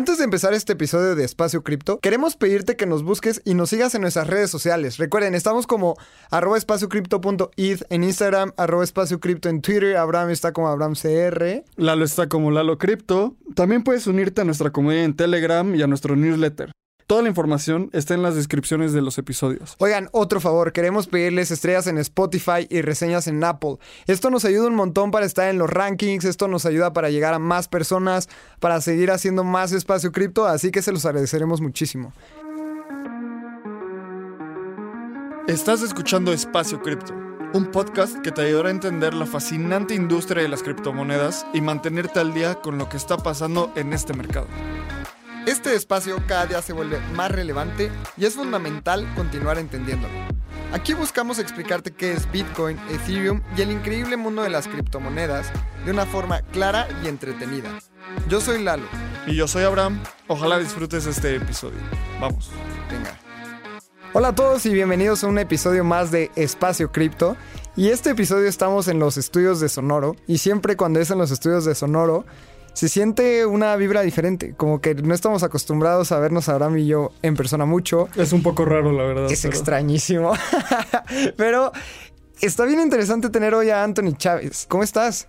Antes de empezar este episodio de Espacio Cripto, queremos pedirte que nos busques y nos sigas en nuestras redes sociales. Recuerden, estamos como arroba espaciocripto.id en Instagram, arroba en Twitter, Abraham está como AbrahamCR. Lalo está como Lalo Cripto. También puedes unirte a nuestra comunidad en Telegram y a nuestro newsletter. Toda la información está en las descripciones de los episodios. Oigan, otro favor, queremos pedirles estrellas en Spotify y reseñas en Apple. Esto nos ayuda un montón para estar en los rankings, esto nos ayuda para llegar a más personas, para seguir haciendo más espacio cripto, así que se los agradeceremos muchísimo. Estás escuchando Espacio Cripto, un podcast que te ayudará a entender la fascinante industria de las criptomonedas y mantenerte al día con lo que está pasando en este mercado. Este espacio cada día se vuelve más relevante y es fundamental continuar entendiéndolo. Aquí buscamos explicarte qué es Bitcoin, Ethereum y el increíble mundo de las criptomonedas de una forma clara y entretenida. Yo soy Lalo. Y yo soy Abraham. Ojalá disfrutes este episodio. Vamos. Venga. Hola a todos y bienvenidos a un episodio más de Espacio Cripto. Y este episodio estamos en los estudios de Sonoro. Y siempre cuando es en los estudios de Sonoro, se siente una vibra diferente. Como que no estamos acostumbrados a vernos Abraham y yo en persona mucho. Es un poco raro, la verdad. Es extrañísimo. pero está bien interesante tener hoy a Anthony Chávez. ¿Cómo estás?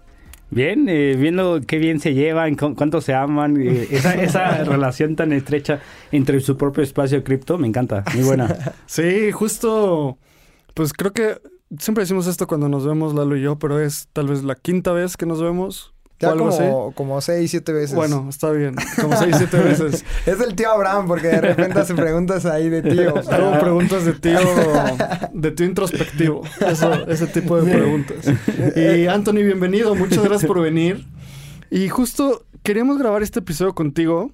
Bien, eh, viendo qué bien se llevan, cuánto se aman, eh, esa, esa relación tan estrecha entre su propio espacio cripto, me encanta, muy buena. Sí, justo, pues creo que siempre decimos esto cuando nos vemos Lalo y yo, pero es tal vez la quinta vez que nos vemos como, como seis, siete veces. Bueno, está bien. Como seis, siete veces. es el tío Abraham, porque de repente hace preguntas ahí de tío. Hago preguntas de tío, de tío introspectivo. Eso, ese tipo de preguntas. Y Anthony, bienvenido. Muchas gracias por venir. Y justo queríamos grabar este episodio contigo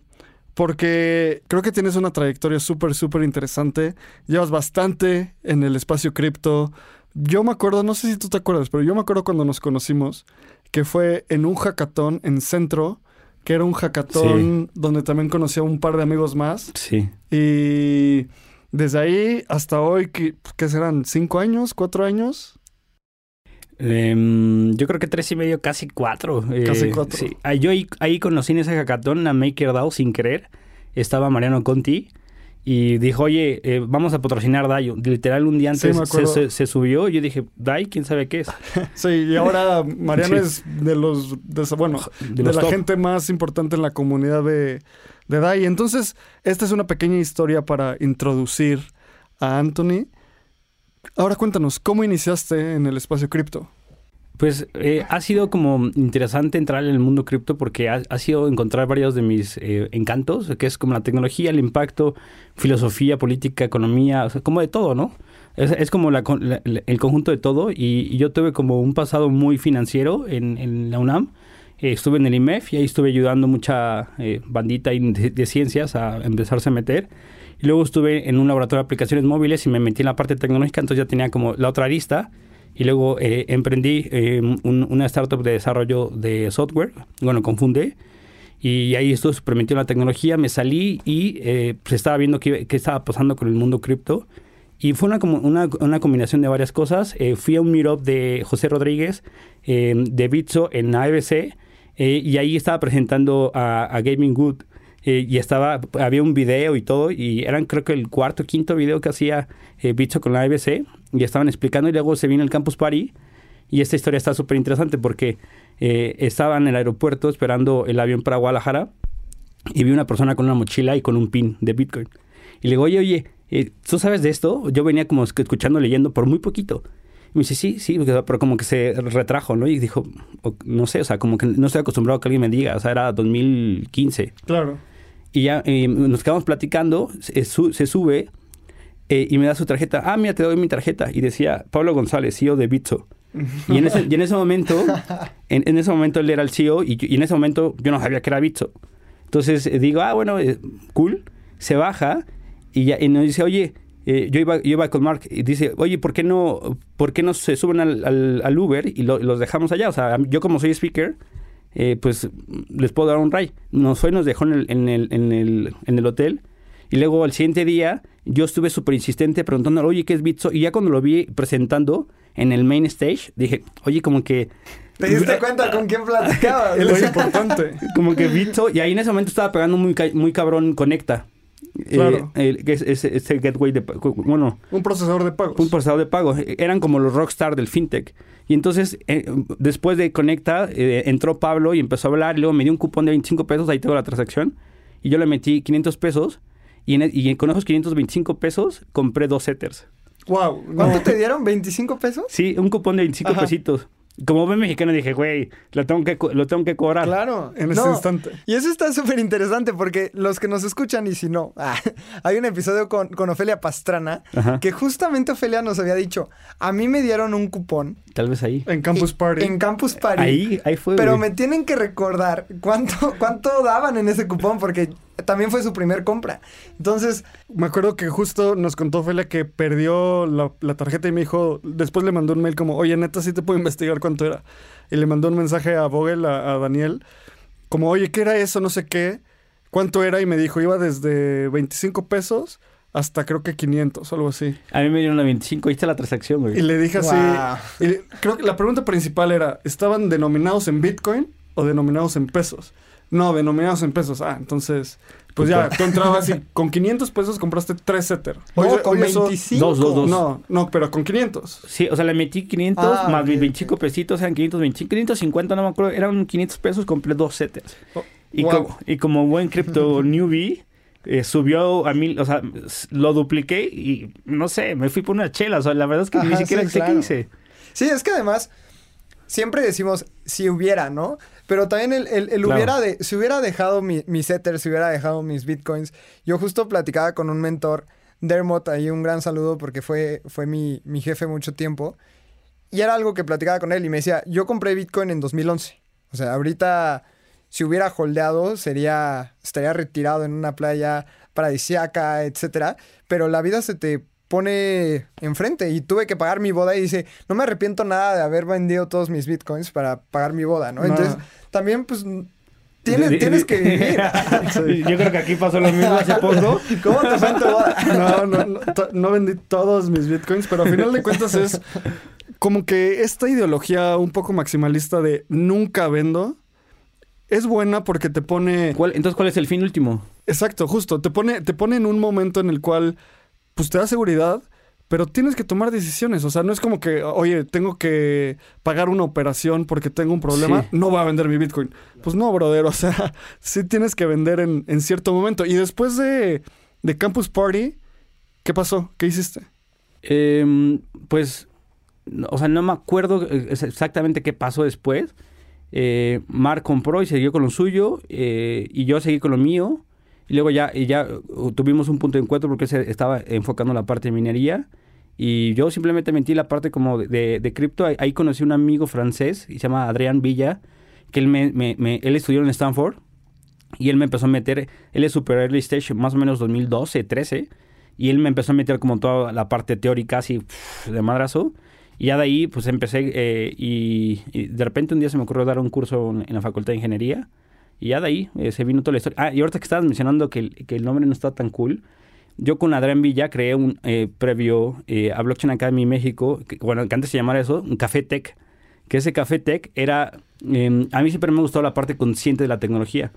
porque creo que tienes una trayectoria súper, súper interesante. Llevas bastante en el espacio cripto. Yo me acuerdo, no sé si tú te acuerdas, pero yo me acuerdo cuando nos conocimos que fue en un hackathon en Centro, que era un hackathon donde también conocí a un par de amigos más. Sí. Y desde ahí hasta hoy, ¿qué, serán? ¿Cinco años? ¿Cuatro años? Em, yo creo que tres y medio, casi cuatro. Casi eh, cuatro. Sí. Ah, yo ahí, conocí en ese hackathon a MakerDAO sin querer. Estaba Mariano Conti y dijo, oye, eh, vamos a patrocinar DAI. Literal, un día antes se, subió. Yo dije, DAI, quién sabe qué es. sí, y ahora Mariano es de los, bueno, de, la gente más importante en la comunidad de, de DAI. Entonces, esta es una pequeña historia para introducir a Anthony. Ahora cuéntanos, ¿cómo iniciaste en el espacio cripto? Pues eh, ha sido como interesante entrar en el mundo cripto porque ha, sido encontrar varios de mis eh, encantos, que es como la tecnología, el impacto, filosofía, política, economía, o sea, como de todo, ¿no? Es, como el conjunto de todo y, yo tuve como un pasado muy financiero en, la UNAM. Eh, estuve en el IMEF y ahí estuve ayudando mucha bandita de, de, ciencias a empezarse a meter. Y luego estuve en un laboratorio de aplicaciones móviles y me metí en la parte tecnológica, entonces ya tenía como la otra arista y luego eh, emprendí eh, una startup de desarrollo de software, bueno, confundé. Y ahí metido en la tecnología, me salí y eh, pues estaba viendo qué, qué, estaba pasando con el mundo cripto. Y fue una, una, una combinación de varias cosas. fui a un meetup de José Rodríguez de Bitso en ABC y ahí estaba presentando a, Gaming Good. Y estaba, había un video y todo, y eran creo que el cuarto quinto video que hacía Bitso con la ABC y estaban explicando y luego se vino el Campus Party y esta historia está súper interesante porque eh, estaba en el aeropuerto esperando el avión para Guadalajara y vi una persona con una mochila y con un pin de Bitcoin. Y le digo, oye, oye, eh, ¿tú sabes de esto? Yo venía como escuchando, leyendo por muy poquito. Y me dice, sí, sí, pero como que se retrajo, ¿no? Y dijo, no sé, o sea, como que no estoy acostumbrado a que alguien me diga, o sea, era 2015. Claro. Y ya eh, nos quedamos platicando, se, se sube eh, y me da su tarjeta. Ah, mira, te doy mi tarjeta. Y decía Pablo González, CEO de Bitso. Y en ese, y en ese momento, en, ese momento él era el CEO y, en ese momento yo no sabía que era Bitso. Entonces eh, digo, ah, bueno, eh, cool. Se baja y, ya, y nos dice, oye, yo, iba, yo iba con Mark y dice, oye, ¿por qué no, por qué no se suben al, al, Uber y los dejamos allá? O sea, yo como soy speaker, pues les puedo dar un ray. Nos fue, nos dejó en el, en el, en el, en el hotel Y luego el siguiente día yo estuve súper insistente preguntándole, oye, ¿qué es Bitso? Y ya cuando lo vi presentando en el main stage, dije, oye, como que... ¿Te diste cuenta con quién platicabas? Él es importante. Como que Bitso, y ahí en ese momento estaba pegando muy, ca- muy cabrón Conecta. Claro. Eh, el- que es, es- ese gateway de... Bueno, Un procesador de pagos. un procesador de pago. Eran como los rockstar del fintech. Y entonces, eh, después de Conecta, eh, entró Pablo y empezó a hablar. Y luego me dio un cupón de 25 pesos. Ahí tengo la transacción. Y yo le metí 500 pesos. Y, en- y con esos 525 pesos compré dos setters. Wow. ¿Cuánto te dieron? ¿25 pesos? Sí, un cupón de 25 Ajá. pesitos. Como buen mexicano dije, güey, lo tengo que, lo tengo que cobrar. Claro. En ese No, instante. Y eso está súper interesante porque los que nos escuchan y si no, ah, hay un episodio con, con Ofelia Pastrana Ajá. que justamente Ofelia nos había dicho, a mí me dieron un cupón Tal vez ahí. En Campus Party. en Campus Party. Ahí, ahí fue. Pero güey. me tienen que recordar cuánto, cuánto daban en ese cupón porque también fue su primer compra. Entonces, Me acuerdo que justo nos contó Ophelia que perdió la, la tarjeta y me dijo, después le mandó un mail como, oye, neta, sí te puedo investigar cuánto era. Y le mandó un mensaje a Vogel, a, a Daniel, como, oye, ¿qué era eso? No sé qué. ¿Cuánto era? Y me dijo, iba desde 25 pesos hasta creo que 500 o algo así. A mí me dieron la 25. Ahí está la transacción, güey. Y le dije así, Wow. y creo que la pregunta principal era, ¿estaban denominados en Bitcoin o denominados en pesos? No, denominados en pesos. Ah, entonces, pues ya, tú entrabas y con 500 pesos compraste 3 Ether. no, Oye, con oye, eso- 25. Dos, dos, dos. No, no, pero con 500. Sí, o sea, le metí 500 Ah, más mis ok. 25 pesitos, eran 525, 550, no me acuerdo, eran 500 pesos, compré dos setters. Oh, y, wow. como, y como buen cripto newbie, eh, subió a mil, o sea, lo dupliqué y no sé, me fui por una chela, o sea, la verdad es que ni siquiera sí, sé claro. qué hice. Sí, es que además siempre decimos si hubiera, ¿no? Pero también el, el- el Claro. hubiera de, si hubiera dejado mi, mis Ethers, si hubiera dejado mis Bitcoins. Yo justo platicaba con un mentor, Dermot, ahí un gran saludo porque fue, fue mi, mi jefe mucho tiempo. Y era algo que platicaba con él y me decía, yo compré Bitcoin en 2011. O sea, ahorita si hubiera holdeado sería, estaría retirado en una playa paradisiaca, etcétera. Pero la vida se te pone enfrente y tuve que pagar mi boda y dice, no me arrepiento nada de haber vendido todos mis bitcoins para pagar mi boda, ¿no? No. Entonces, también pues tienes, tienes que vivir. Yo creo que aquí pasó lo mismo hace poco. ¿Cómo te fue en tu boda? No, no, no, to- no vendí todos mis bitcoins, pero al final de cuentas es como que esta ideología un poco maximalista de nunca vendo es buena porque te pone ¿Cuál- entonces, ¿cuál es el fin último? Exacto, justo. Te pone, te pone en un momento en el cual, pues te da seguridad, pero tienes que tomar decisiones. O sea, no es como que, oye, tengo que pagar una operación porque tengo un problema, Sí. no voy a vender mi Bitcoin. Pues no, brother. O sea, sí tienes que vender en, en cierto momento. Y después de, de Campus Party, ¿qué pasó? ¿Qué hiciste? Em, pues, o sea, no me acuerdo eh, exactamente qué pasó después. Eh, Mark compró y siguió con lo suyo eh, y yo seguí con lo mío. Y luego ya, y ya uh, tuvimos un punto de encuentro porque se estaba enfocando en la parte de minería. Y yo simplemente metí la parte como de, de- de cripto. Ahí, ahí conocí a un amigo francés y se llama Adrián Villa, que él, me, me- me- él estudió en Stanford. Y él me empezó a meter, él es super early stage, más o menos 2012, 13. Y él me empezó a meter como toda la parte teórica así de madrazo. Y ya de ahí pues empecé eh, y, y de repente un día se me ocurrió dar un curso en, en la Facultad de Ingeniería. Y ya de ahí eh, se vino toda la historia. Ah, y ahorita que estabas mencionando que el, que el nombre no está tan cool. Yo con Adrián Villa creé un eh, previo eh, a Blockchain Academy México, que, bueno, que antes se llamara eso, un Café Tech. Que ese Café Tech era... eh, a mí siempre me ha gustado la parte consciente de la tecnología.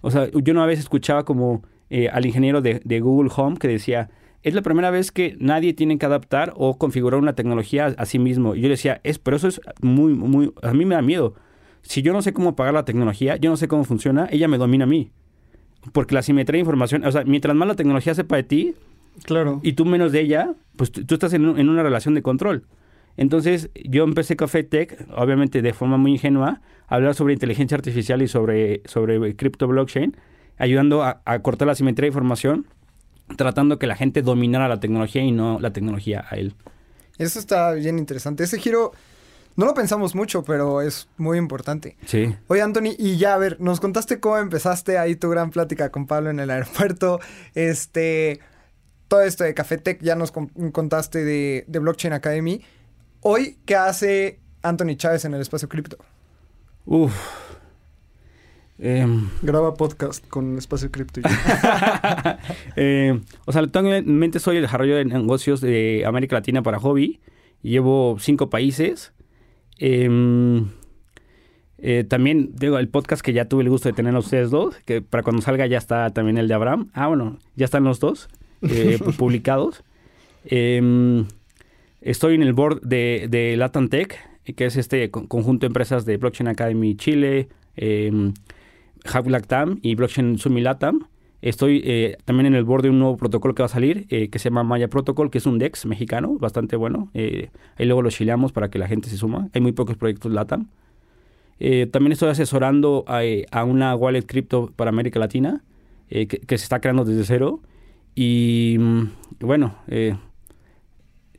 O sea, yo una vez escuchaba como eh, al ingeniero de, de Google Home que decía, es la primera vez que nadie tiene que adaptar o configurar una tecnología a, a sí mismo. Y yo le decía, es, pero eso es muy, muy, a mí me da miedo. Si yo no sé cómo pagar la tecnología, yo no sé cómo funciona, ella me domina a mí. Porque la simetría de información, o sea, mientras más la tecnología sepa de ti Claro. y tú menos de ella, pues tú, estás en, un- en una relación de control. Entonces, yo empecé Café Tech, obviamente de forma muy ingenua, a hablar sobre inteligencia artificial y sobre, sobre cripto blockchain, ayudando a, a cortar la simetría de información, tratando que la gente dominara la tecnología y no la tecnología a él. Eso está bien interesante. Ese giro no lo pensamos mucho, pero es muy importante. Sí. Oye, Anthony, y ya, a ver, nos contaste cómo empezaste ahí tu gran plática con Pablo en el aeropuerto. Este, todo esto de Café Tech, ya nos con- contaste de, de Blockchain Academy. Hoy, ¿qué hace Anthony Chávez en el espacio cripto? Uf. Em, Graba podcast con Espacio Cripto. eh, o sea, actualmente soy el desarrollo de negocios de América Latina para hobby. Llevo cinco países. Em, eh, también digo el podcast que ya tuve el gusto de tener a ustedes dos, que para cuando salga ya está también el de Abraham. Ah, bueno, ya están los dos eh, publicados. Em, estoy en el board de, de Latam Tech, que es este conjunto de empresas de Blockchain Academy Chile, eh, Lactam y Blockchain Sumi Latam. Estoy eh, también en el board de un nuevo protocolo que va a salir, eh, que se llama Maya Protocol, que es un DEX mexicano, bastante bueno. Eh, ahí luego lo chileamos para que la gente se suma. Hay muy pocos proyectos LATAM. Eh, también estoy asesorando a, a, una wallet cripto para América Latina, que, que, se está creando desde cero. Y mm, bueno...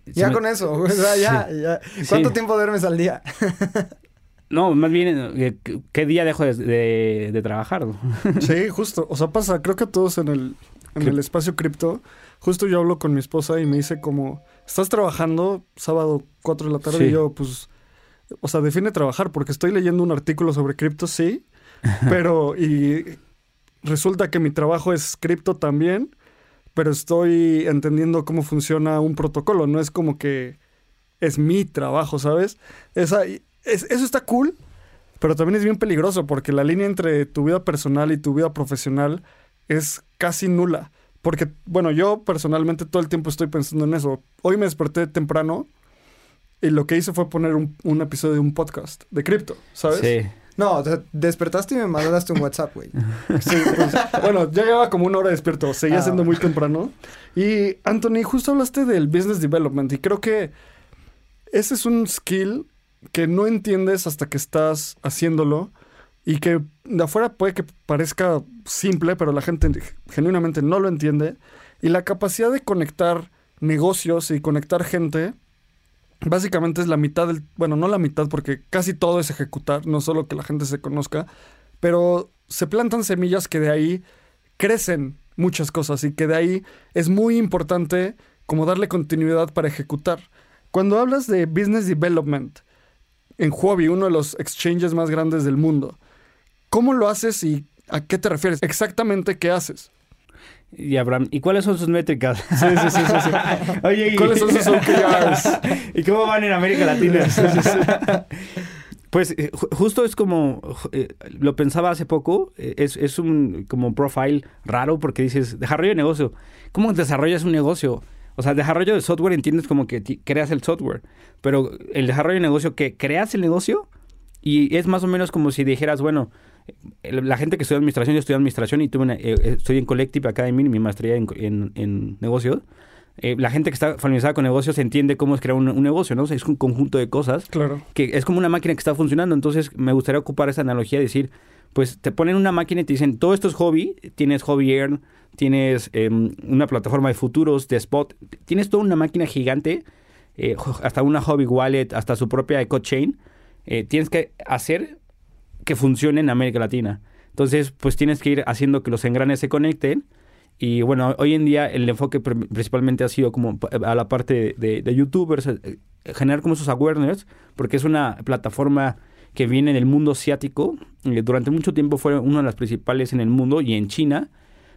ya me... con eso, o sea, ya, ya. ¿Cuánto sí. tiempo duermes al día? No, más bien, ¿qué día dejo de, de, de, trabajar? Sí, justo. O sea, pasa, creo que todos en el, en el espacio cripto, justo yo hablo con mi esposa y me dice como, ¿estás trabajando sábado 4 de la tarde? Sí. Y yo, pues, o sea, define trabajar, porque estoy leyendo un artículo sobre cripto, sí, pero, y resulta que mi trabajo es cripto también, pero estoy entendiendo cómo funciona un protocolo, no es como que es mi trabajo, ¿sabes? Esa, es, eso está cool, pero también es bien peligroso porque la línea entre tu vida personal y tu vida profesional es casi nula. Porque, bueno, yo personalmente todo el tiempo estoy pensando en eso. Hoy me desperté temprano y lo que hice fue poner un, un episodio de un podcast de cripto, ¿sabes? Sí. No, o sea, despertaste y me mandaste un WhatsApp, güey. Sí, pues, bueno, ya llevaba como una hora despierto, seguía ah, siendo muy temprano. Y, Anthony, justo hablaste del business development y creo que ese es un skill que no entiendes hasta que estás haciéndolo y que de afuera puede que parezca simple, pero la gente genuinamente no lo entiende. Y la capacidad de conectar negocios y conectar gente, básicamente es la mitad del, bueno, no la mitad porque casi todo es ejecutar, no solo que la gente se conozca, pero se plantan semillas que de ahí crecen muchas cosas y que de ahí es muy importante como darle continuidad para ejecutar. Cuando hablas de business development, en Huobi, uno de los exchanges más grandes del mundo. ¿Cómo lo haces y a qué te refieres? Exactamente qué haces. Y Abraham, ¿y cuáles son sus métricas? Sí, sí, sí, sí, sí. Oye, ¿y cuáles son sus OKRs? ¿Y cómo van en América Latina? Sí. Pues eh, justo es como, eh, lo pensaba hace poco, eh, es, es, un como profile raro porque dices, desarrollo de negocio. ¿Cómo desarrollas un negocio? O sea, desarrollo de software entiendes como que creas el software, pero el desarrollo de negocio, que creas el negocio y es más o menos como si dijeras, bueno, la gente que estudia administración, yo estudié administración y tuve una, eh, estoy en Collective Academy, mi maestría en, en, en negocios. Eh, la gente que está familiarizada con negocios entiende cómo es crear un, un, negocio, ¿no? O sea, es un conjunto de cosas. Claro. Que es como una máquina que está funcionando. Entonces, me gustaría ocupar esa analogía y decir, pues te ponen una máquina y te dicen, todo esto es hobby, tienes hobby earn, tienes eh, una plataforma de futuros, de spot, tienes toda una máquina gigante, eh, hasta una hobby wallet, hasta su propia eco chain, eh, tienes que hacer que funcione en América Latina. Entonces, pues tienes que ir haciendo que los engranes se conecten. Y bueno, hoy en día el enfoque principalmente ha sido como a la parte de, de youtubers, eh, generar como esos awareness, porque es una plataforma que viene del mundo asiático. durante mucho tiempo fue una de las principales en el mundo y en China.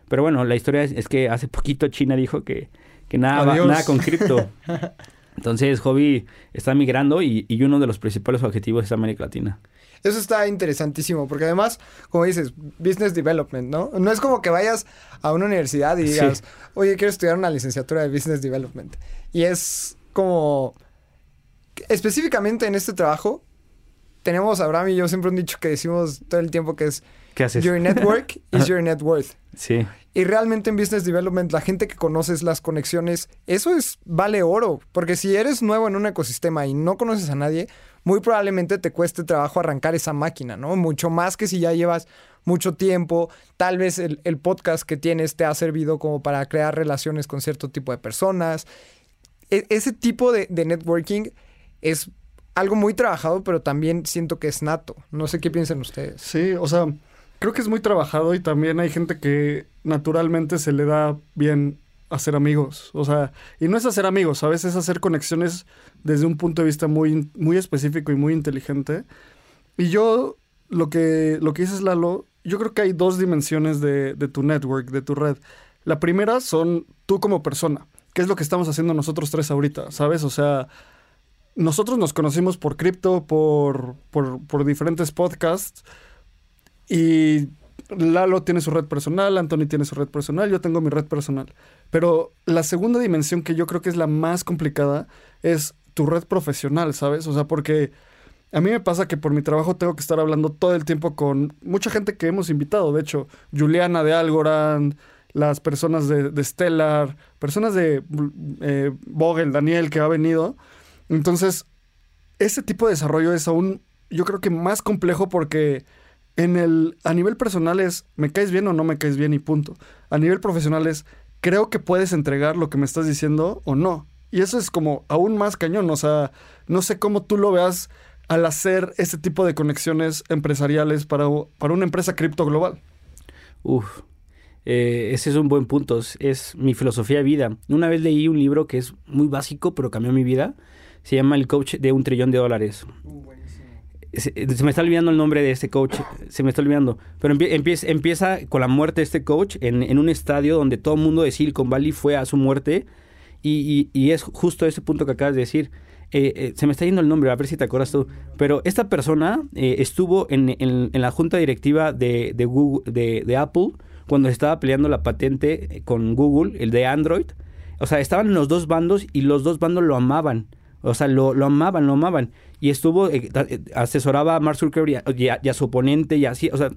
Pero bueno, la historia es, es que hace poquito China dijo que, que nada, nada con cripto. Entonces, Hobby está migrando y, y, uno de los principales objetivos es América Latina. Eso está interesantísimo, porque además, como dices, business development, ¿no? No es como que vayas a una universidad y digas, sí. oye, quiero estudiar una licenciatura de business development. Y es como, específicamente en este trabajo, tenemos, Abraham y yo siempre un dicho que decimos todo el tiempo que es, ¿Qué haces? Your network is your net worth. Sí. Y realmente en Business Development, la gente que conoces, las conexiones, eso es, vale oro. Porque si eres nuevo en un ecosistema y no conoces a nadie, muy probablemente te cueste trabajo arrancar esa máquina, ¿no? Mucho más que si ya llevas mucho tiempo. Tal vez el, el podcast que tienes te ha servido como para crear relaciones con cierto tipo de personas. E ese tipo de, de networking es algo muy trabajado, pero también siento que es nato. No sé qué piensan ustedes. Sí, o sea, creo que es muy trabajado y también hay gente que naturalmente se le da bien hacer amigos. O sea, y no es hacer amigos, a veces es hacer conexiones desde un punto de vista muy, muy específico y muy inteligente. Y yo, lo que, lo que dices, Lalo, yo creo que hay dos dimensiones de, de tu network, de tu red. La primera son tú como persona, que es lo que estamos haciendo nosotros tres ahorita, ¿sabes? O sea, nosotros nos conocimos por cripto, por, por, por diferentes podcasts y Lalo tiene su red personal, Anthony tiene su red personal, yo tengo mi red personal. Pero la segunda dimensión que yo creo que es la más complicada es tu red profesional, ¿sabes? O sea, porque a mí me pasa que por mi trabajo tengo que estar hablando todo el tiempo con mucha gente que hemos invitado. De hecho, Juliana de Algorand, las personas de, de Stellar, personas de eh, Vogel, Daniel, que ha venido. Entonces, ese tipo de desarrollo es aún, yo creo que más complejo porque en el, a nivel personal es, me caes bien o no me caes bien y punto. A nivel profesional es, creo que puedes entregar lo que me estás diciendo o no. Y eso es como aún más cañón. O sea, no sé cómo tú lo veas al hacer este tipo de conexiones empresariales para, para una empresa cripto global. Uf, eh, ese es un buen punto. Es, mi filosofía de vida. Una vez leí un libro que es muy básico, pero cambió mi vida. Se llama El coach de un trillón de dólares. Uh, Se, se, me está olvidando el nombre de este coach, se me está olvidando. Pero empie, empieza, empieza, con la muerte de este coach en, en, un estadio donde todo el mundo de Silicon Valley fue a su muerte. Y, y, y es justo ese punto que acabas de decir. Eh, eh, se me está yendo el nombre, a ver si te acuerdas tú. Pero esta persona eh, estuvo en, en, en, la junta directiva de, de, Google, de, de Apple cuando estaba peleando la patente con Google, el de Android. O sea, estaban en los dos bandos y los dos bandos lo amaban. O sea, lo, lo amaban, lo amaban. Y estuvo, eh, asesoraba a Mark Zuckerberg y a, y a, su oponente y así. O sea,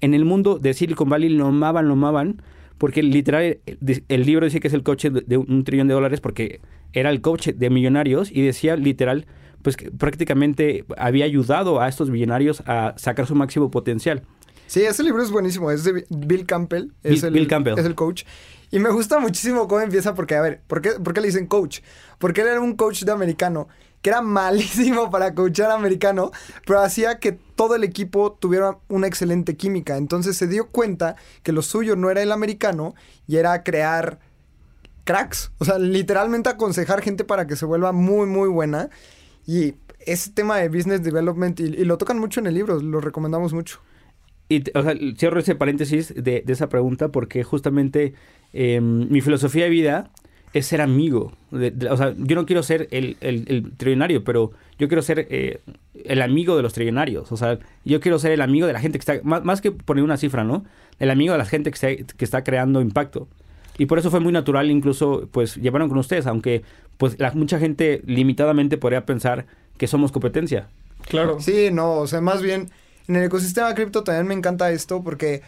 en el mundo de Silicon Valley lo amaban, lo amaban. Porque literal, el, el libro dice que es el coche de, de, un trillón de dólares porque era el coche de millonarios y decía literal, pues que prácticamente había ayudado a estos millonarios a sacar su máximo potencial. Sí, ese libro es buenísimo. Es de Bill Campbell. Es Bill, el, Bill Campbell. Es el coach. Y me gusta muchísimo cómo empieza porque, a ver, ¿por qué, ¿por qué le dicen coach? Porque él era un coach de americano que era malísimo para coachar americano, pero hacía que todo el equipo tuviera una excelente química. Entonces se dio cuenta que lo suyo no era el americano y era crear cracks. O sea, literalmente aconsejar gente para que se vuelva muy, muy buena. Y ese tema de business development, y, y lo tocan mucho en el libro, lo recomendamos mucho. Y, o sea, cierro ese paréntesis de, de esa pregunta porque justamente eh, mi filosofía de vida es ser amigo. De, de, o sea, yo no quiero ser el, el, el trillonario, pero yo quiero ser eh, el amigo de los trillonarios. O sea, yo quiero ser el amigo de la gente que está, más, más que poner una cifra, ¿no? El amigo de la gente que está, que está creando impacto. Y por eso fue muy natural incluso, pues, llevaron con ustedes, aunque, pues, la, mucha gente limitadamente podría pensar que somos competencia. Claro. Sí, no, o sea, más bien, en el ecosistema cripto también me encanta esto porque,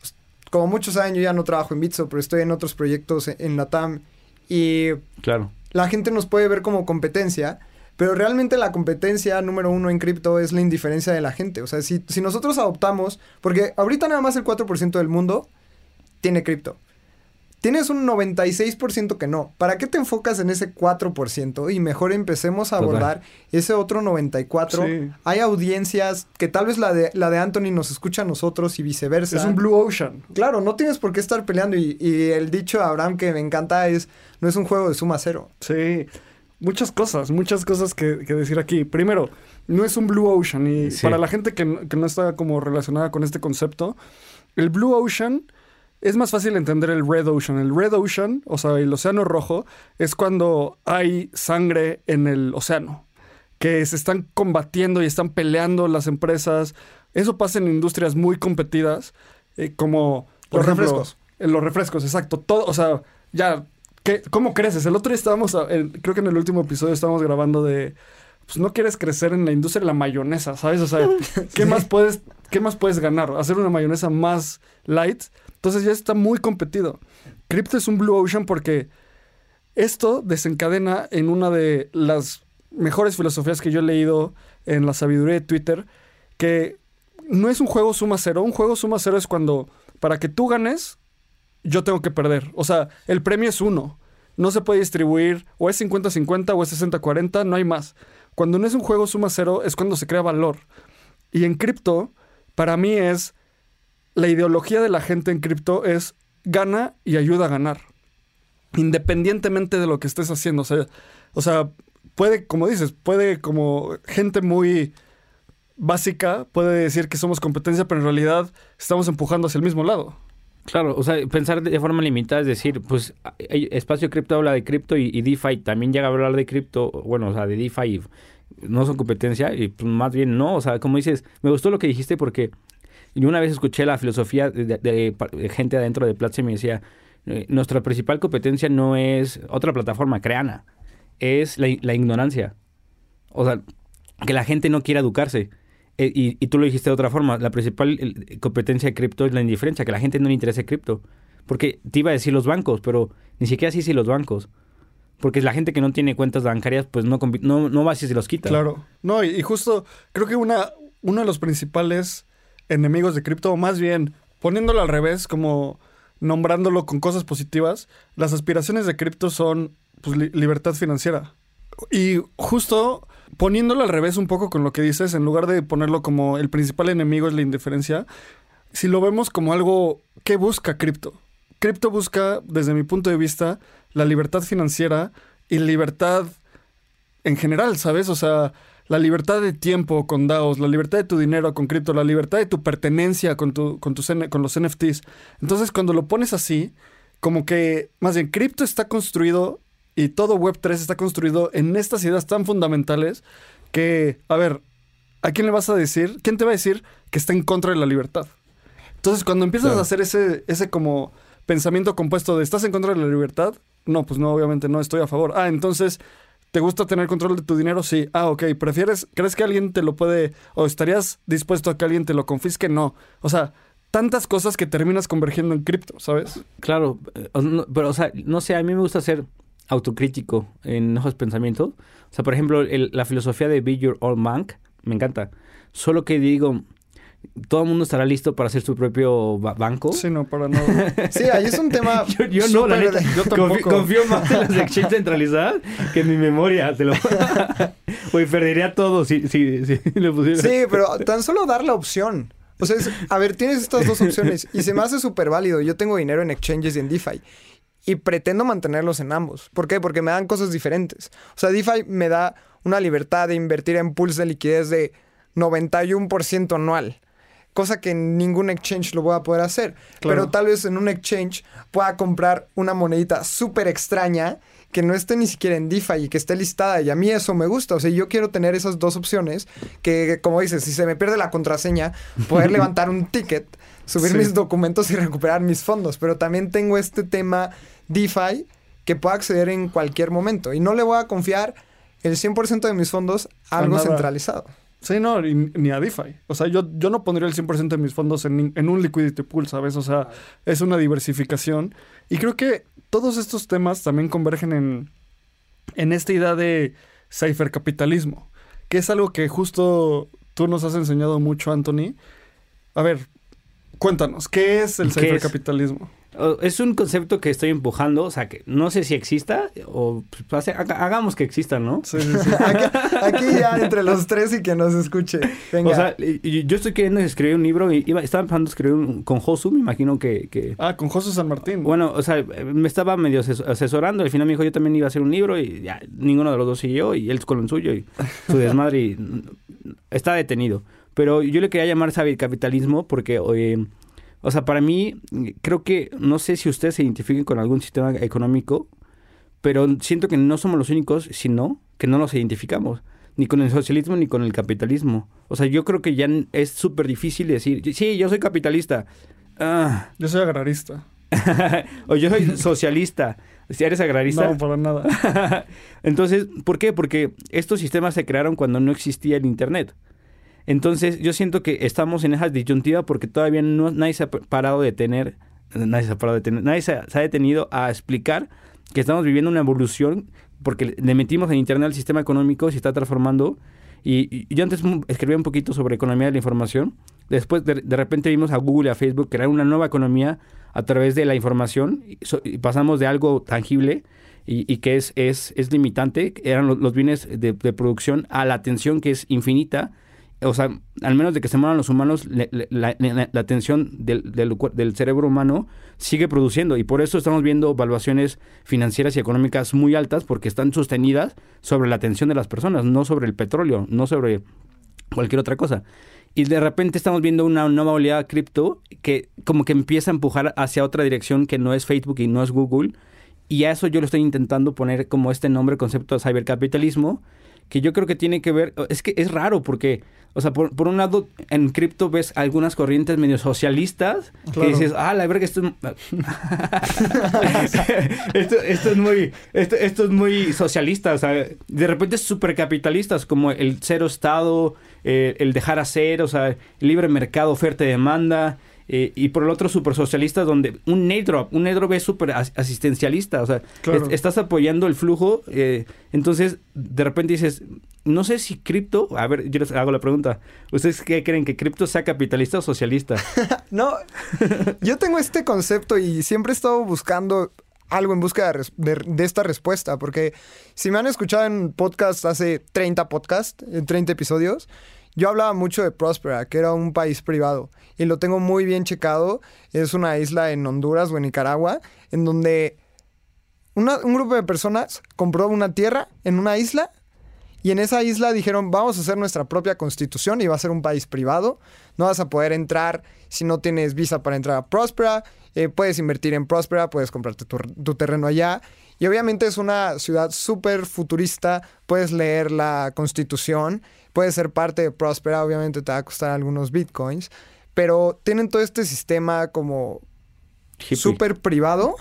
pues, como muchos saben, yo ya no trabajo en Bitso, pero estoy en otros proyectos en la TAM y claro. la gente nos puede ver como competencia, pero realmente la competencia número uno en cripto es la indiferencia de la gente. O sea, si, si nosotros adoptamos, porque ahorita nada más el 4% del mundo tiene cripto. Tienes un 96% que no. ¿Para qué te enfocas en ese 4%? Y mejor empecemos a abordar Total. ese otro 94%. Sí. Hay audiencias que tal vez la de, la de Anthony nos escucha a nosotros y viceversa. Es un Blue Ocean. Claro, no tienes por qué estar peleando. Y, y el dicho de Abraham que me encanta es, no es un juego de suma cero. Sí, muchas cosas, muchas cosas que, que decir aquí. Primero, no es un Blue Ocean. Y sí. para la gente que, que no está como relacionada con este concepto, el Blue Ocean es más fácil entender el Red Ocean. El Red Ocean, o sea, el océano rojo, es cuando hay sangre en el océano, que se están combatiendo y están peleando las empresas. Eso pasa en industrias muy competidas, eh, como por los ejemplo, refrescos. En los refrescos, exacto. Todo, o sea, ya, ¿qué, ¿cómo creces? El otro día estábamos, el, creo que en el último episodio estábamos grabando de pues no quieres crecer en la industria de la mayonesa, ¿sabes? O sea, ¿qué más puedes, qué más puedes ganar? Hacer una mayonesa más light. Entonces ya está muy competido. Crypto es un blue ocean porque esto desencadena en una de las mejores filosofías que yo he leído en la sabiduría de Twitter, que no es un juego suma cero. Un juego suma cero es cuando para que tú ganes, yo tengo que perder. O sea, el premio es uno. No se puede distribuir o es 50-50 o es 60-40, no hay más. Cuando no es un juego suma cero es cuando se crea valor. Y en cripto, para mí es la ideología de la gente en cripto es gana y ayuda a ganar. Independientemente de lo que estés haciendo. O sea, o sea, puede, como dices, puede como gente muy básica puede decir que somos competencia, pero en realidad estamos empujando hacia el mismo lado. Claro, o sea, pensar de forma limitada es decir, pues Espacio Cripto habla de cripto y, DeFi también llega a hablar de cripto, bueno, o sea, de DeFi no son competencia y pues, más bien no, o sea, como dices, me gustó lo que dijiste porque yo una vez escuché la filosofía de, gente adentro de Platzi y me decía, eh, nuestra principal competencia no es otra plataforma, creana, es la, la ignorancia. O sea, que la gente no quiera educarse. Eh, y, y tú lo dijiste de otra forma, la principal competencia de cripto es la indiferencia, que la gente no le interesa cripto. Porque te iba a decir los bancos, pero ni siquiera así si los bancos. Porque la gente que no tiene cuentas bancarias, pues no, no, no va si se los quita. Claro. No, y, y justo creo que una, uno de los principales enemigos de cripto, o más bien poniéndolo al revés, como nombrándolo con cosas positivas, las aspiraciones de cripto son pues, li- libertad financiera. Y justo poniéndolo al revés un poco con lo que dices, en lugar de ponerlo como el principal enemigo es la indiferencia, si lo vemos como algo que busca cripto. Cripto busca, desde mi punto de vista, la libertad financiera y libertad en general, ¿sabes? O sea, la libertad de tiempo con DAOs, la libertad de tu dinero con cripto, la libertad de tu pertenencia con, tu, con, tus con los NFTs. Entonces, cuando lo pones así, como que, más bien, cripto está construido y todo Web3 está construido en estas ideas tan fundamentales que, a ver, ¿a quién le vas a decir? ¿Quién te va a decir que está en contra de la libertad? Entonces, cuando empiezas Claro. a hacer ese, ese como pensamiento compuesto de ¿estás en contra de la libertad? No, pues no, obviamente no estoy a favor. Ah, entonces, ¿te gusta tener control de tu dinero? Sí. Ah, ok. ¿Prefieres, crees que alguien te lo puede, o estarías dispuesto a que alguien te lo confisque? No. O sea, tantas cosas que terminas convergiendo en cripto, ¿sabes? Claro, eh, pero o sea, no sé, a mí me gusta ser autocrítico en esos pensamientos. O sea, por ejemplo, el- la filosofía de Be Your Own Bank, me encanta. Solo que digo, todo el mundo estará listo para hacer su propio ba- banco. Sí, no, para nada. Sí, ahí es un tema. Yo, yo no, la neta. yo confío, tampoco. confío más en las exchanges centralizadas que en mi memoria. Te lo... Oye, perdería todo si, si, si lo pusiera. Sí, pero tan solo dar la opción. O sea, es- a ver, tienes estas dos opciones y se me hace súper válido. Yo tengo dinero en exchanges y en DeFi y pretendo mantenerlos en ambos. ¿Por qué? Porque me dan cosas diferentes. O sea, DeFi me da una libertad de invertir en pools de liquidez de 91% anual. Cosa que en ningún exchange lo voy a poder hacer. Claro. Pero tal vez en un exchange pueda comprar una monedita súper extraña que no esté ni siquiera en DeFi y que esté listada. Y a mí eso me gusta. O sea, yo quiero tener esas dos opciones que, como dices, si se me pierde la contraseña, poder levantar un ticket, subir Sí. mis documentos y recuperar mis fondos. Pero también tengo este tema DeFi que puedo acceder en cualquier momento. Y no le voy a confiar el 100% de mis fondos a algo centralizado. Sí, no, ni, ni a DeFi. O sea, yo, yo no pondría el 100% de mis fondos en, en un liquidity pool, ¿sabes? O sea, es una diversificación. Y creo que todos estos temas también convergen en, en esta idea de cifercapitalismo, que es algo que justo tú nos has enseñado mucho, Anthony. A ver, cuéntanos, ¿qué es el ¿Qué es? un concepto que estoy empujando, o sea, que no sé si exista o pues, haga- hagamos que exista, ¿no? Sí, sí, sí. Aquí, aquí ya entre los tres y que nos escuche. Venga. O sea, yo estoy queriendo escribir un libro y iba, estaba empezando a escribir un, con Josu, me imagino que, que- Ah, con José San Martín. Bueno, o sea, me estaba medio ases- asesorando. Al final me dijo, yo también iba a hacer un libro y ya, ninguno de los dos siguió y él con el suyo y su desmadre y, está detenido. Pero yo le quería llamar saber capitalismo porque, eh, o sea, para mí, creo que, no sé si ustedes se identifiquen con algún sistema económico, pero siento que no somos los únicos, sino que no nos identificamos. Ni con el socialismo ni con el capitalismo. O sea, yo creo que ya es súper difícil decir, sí, yo soy capitalista. Ah, Yo soy agrarista. o yo soy socialista. Si eres agrarista. No, para nada. Entonces, ¿por qué? Porque estos sistemas se crearon cuando no existía el Internet. Entonces, yo siento que estamos en esa disyuntiva porque todavía no, nadie se ha parado de tener, nadie se ha parado de tener, nadie se ha, detenido a explicar que estamos viviendo una evolución porque le metimos en Internet al sistema económico, se está transformando. Y, yo antes escribía un poquito sobre economía de la información. Después, de, repente vimos a Google y a Facebook crear una nueva economía a través de la información y, so- y pasamos de algo tangible y, y que es, es, es limitante, eran los, bienes de producción, a la atención que es infinita. O sea, al menos de que se mueran los humanos, le- le- la, la- atención del, del, cerebro humano sigue produciendo. Y por eso estamos viendo valuaciones financieras y económicas muy altas, porque están sostenidas sobre la atención de las personas, no sobre el petróleo, no sobre cualquier otra cosa. Y de repente estamos viendo una nueva oleada cripto que como que empieza a empujar hacia otra dirección que no es Facebook y no es Google. Y a eso yo lo estoy intentando poner como este nombre, concepto de cybercapitalismo, que yo creo que tiene que ver, es que es raro porque, o sea, por, por un lado en cripto ves algunas corrientes medio socialistas que dices, ah, la verdad que esto es... esto, esto, es muy, esto, esto, es muy socialista, o sea, de repente es supercapitalistas como el cero estado, eh, el dejar hacer, o sea, el libre mercado, oferta y demanda. Eh, y por el otro super socialista donde un airdrop, un airdrop es súper asistencialista, o sea, estás apoyando el flujo, eh, entonces de repente dices, no sé si cripto, a ver, yo les hago la pregunta, ¿ustedes qué creen que cripto sea capitalista o socialista? no, yo tengo este concepto y siempre he estado buscando algo en busca de, de, esta respuesta, porque si me han escuchado en podcast hace 30 podcasts, en 30 episodios, yo hablaba mucho de Prospera, que era un país privado, y lo tengo muy bien checado. Es una isla en Honduras o en Nicaragua, en donde un grupo de personas compró una tierra en una isla y en esa isla dijeron, vamos a hacer nuestra propia constitución y va a ser un país privado. No vas a poder entrar si no tienes visa para entrar a Prospera. Eh, puedes invertir en Prospera, puedes comprarte tu, tu terreno allá. Y obviamente es una ciudad súper futurista. Puedes leer la constitución puede ser parte de Prospera, obviamente te va a costar algunos bitcoins, pero tienen todo este sistema como súper privado.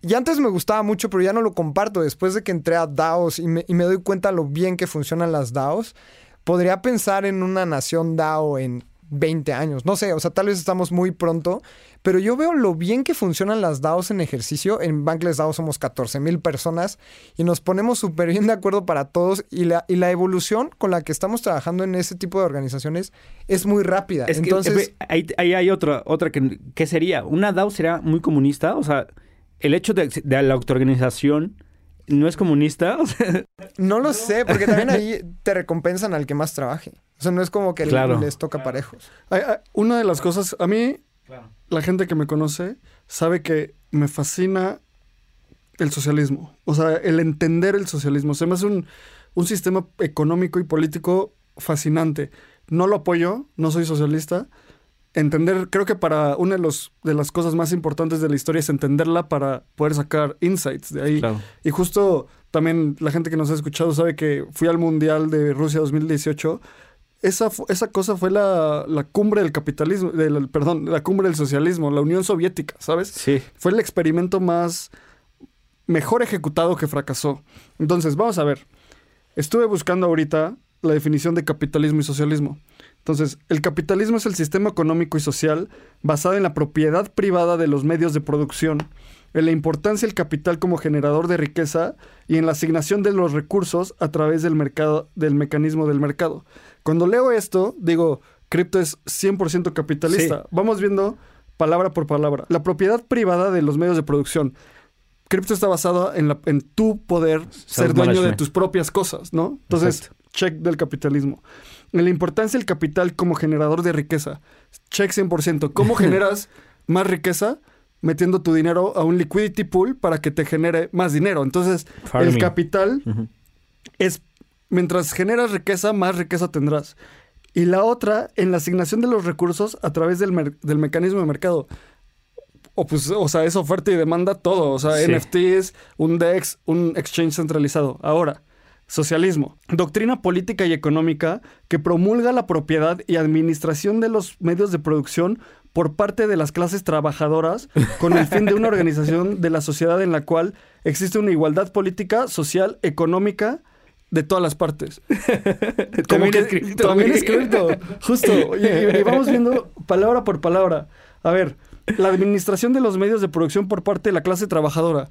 Y antes me gustaba mucho, pero ya no lo comparto. Después de que entré a DAOs y me, y me doy cuenta lo bien que funcionan las DAOs, podría pensar en una nación DAO en 20 años. No sé, o sea, tal vez estamos muy pronto, pero yo veo lo bien que funcionan las DAOs en ejercicio. En Bankless DAO somos 14 mil personas y nos ponemos súper bien de acuerdo para todos y la, y la evolución con la que estamos trabajando en ese tipo de organizaciones es muy rápida. Entonces, ahí, hay otra, otra que, que, sería, una DAO sería muy comunista, o sea, el hecho de, de la autoorganización no es comunista. no lo sé, porque también ahí te recompensan al que más trabaje. O sea, no es como que les toca parejos. una de las cosas, a mí, la gente que me conoce sabe que me fascina el socialismo. O sea, el entender el socialismo. Se me hace un, un sistema económico y político fascinante. No lo apoyo, no soy socialista. Entender, creo que para una de, los, de las cosas más importantes de la historia es entenderla para poder sacar insights de ahí. Y justo también la gente que nos ha escuchado sabe que fui al Mundial de Rusia 2018 esa, esa cosa fue la, cumbre del capitalismo, del, perdón, la cumbre del socialismo, la Unión Soviética, ¿sabes? Sí. Fue el experimento más mejor ejecutado que fracasó. Entonces, vamos a ver. Estuve buscando ahorita la definición de capitalismo y socialismo. Entonces, el capitalismo es el sistema económico y social basado en la propiedad privada de los medios de producción, en la importancia del capital como generador de riqueza y en la asignación de los recursos a través del mercado del mecanismo del mercado. Cuando leo esto, digo, cripto es 100% capitalista. Vamos viendo palabra por palabra. La propiedad privada de los medios de producción. Cripto está en, la, en tu poder ser dueño de tus propias cosas, ¿no? Entonces, check del capitalismo. En la importancia del capital como generador de riqueza. Check 100%. ¿Cómo generas más riqueza? Metiendo tu dinero a un liquidity pool para que te genere más dinero. Entonces, el capital es mientras generas riqueza, más riqueza tendrás. Y la otra, en la asignación de los recursos a través del, mecanismo de mercado. O, pues, o sea, es oferta y demanda todo. O sea, NFTs, un DEX, un exchange centralizado. Ahora, socialismo. Doctrina política y económica que promulga la propiedad y administración de los medios de producción por parte de las clases trabajadoras con el fin de una organización de la sociedad en la cual existe una igualdad política, social, económica, de todas las partes. también escrito. También escrito, justo. Y, vamos viendo palabra por palabra. A ver, la administración de los medios de producción por parte de la clase trabajadora.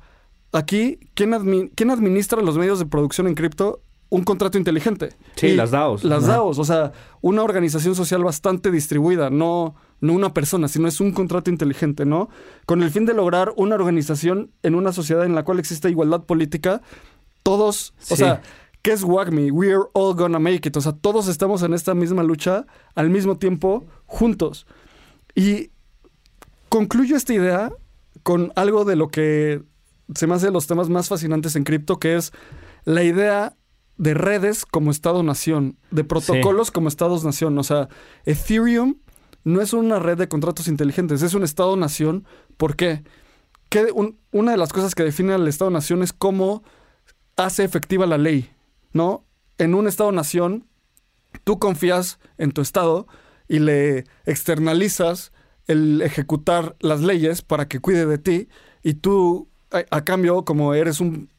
Aquí, ¿quién, administra los medios de producción en cripto? Un contrato inteligente. Sí, las DAOs. Las DAOs, o sea, una organización social bastante distribuida, no, no una persona, sino es un contrato inteligente, ¿no? Con el fin de lograr una organización en una sociedad en la cual existe igualdad política, todos, o sea, ¿Qué es WAGMI? We're all gonna make it. O sea, todos estamos en esta misma lucha al mismo tiempo, juntos. Y concluyo esta idea con algo de lo que se me hace de los temas más fascinantes en cripto, que es la idea de redes como Estado-Nación, de protocolos como Estados-Nación. O sea, Ethereum no es una red de contratos inteligentes, es un Estado-Nación. ¿Por qué? Que un- una de las cosas que define al Estado-Nación es cómo hace efectiva la ley, ¿no? En un Estado-Nación, tú confías en tu Estado y le externalizas el ejecutar las leyes para que cuide de ti y tú, a, cambio, como eres un,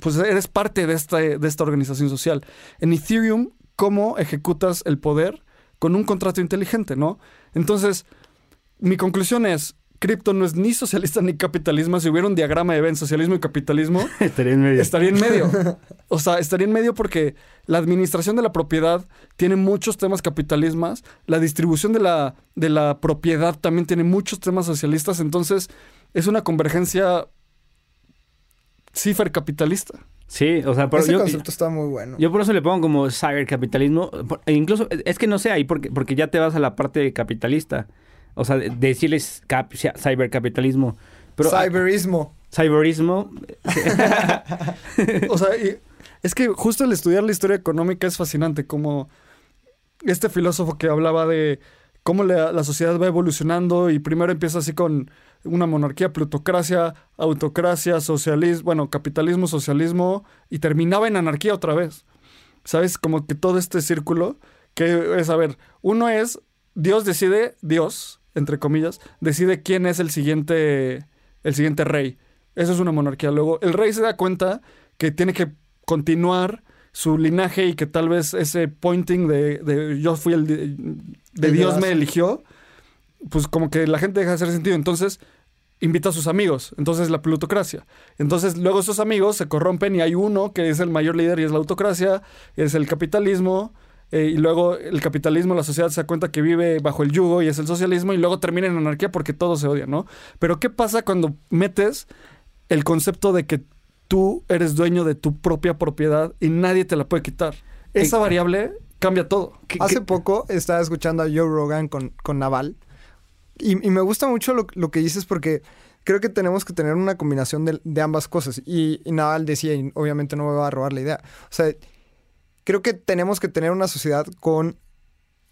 pues eres parte de esta, de esta organización social. En Ethereum, ¿cómo ejecutas el poder? Con un contrato inteligente, ¿no? Entonces, mi conclusión es, cripto no es ni socialista ni capitalismo. Si hubiera un diagrama de Venn, socialismo y capitalismo, Estaría en medio. estaría en medio. O sea, estaría en medio porque la administración de la propiedad tiene muchos temas capitalismas, la distribución de la, de la propiedad también tiene muchos temas socialistas, entonces es una convergencia cifercapitalista. Sí, o sea, por, Ese yo, concepto está muy bueno. yo por eso le pongo como cybercapitalismo. por- e incluso, es que no sé ahí porque, porque ya te vas a la parte capitalista. O sea, de- decirles cap- cybercapitalismo. Pero, Cyberismo. cyberismo. O sea, y es que justo el estudiar la historia económica es fascinante, como este filósofo que hablaba de cómo la, la sociedad va evolucionando y primero empieza así con una monarquía, plutocracia, autocracia, socialismo, bueno, capitalismo, socialismo, y terminaba en anarquía otra vez. ¿Sabes? Como que todo este círculo, que es, a ver, uno es, Dios decide, Dios, entre comillas, decide quién es el siguiente, el siguiente rey. Eso es una monarquía. Luego, el rey se da cuenta que tiene que continuar su linaje y que tal vez ese pointing de, de yo fui el de, de Dios me eligió, pues como que la gente deja de hacer sentido. Entonces invita a sus amigos. Entonces la plutocracia. Entonces luego esos amigos se corrompen y hay uno que es el mayor líder y es la autocracia, es el capitalismo. Eh, y luego el capitalismo, la sociedad se da cuenta que vive bajo el yugo y es el socialismo y luego termina en anarquía porque todos se odian, ¿no? Pero ¿qué pasa cuando metes el concepto de que tú eres dueño de tu propia propiedad y nadie te la puede quitar? Esa Eh, variable cambia todo. ¿Qué- Hace qué- poco estaba escuchando a Joe Rogan con, con Naval. Y, y me gusta mucho lo, lo que dices porque creo que tenemos que tener una combinación de, de ambas cosas. Y, y Naval decía, y obviamente no me va a robar la idea. O sea, creo que tenemos que tener una sociedad con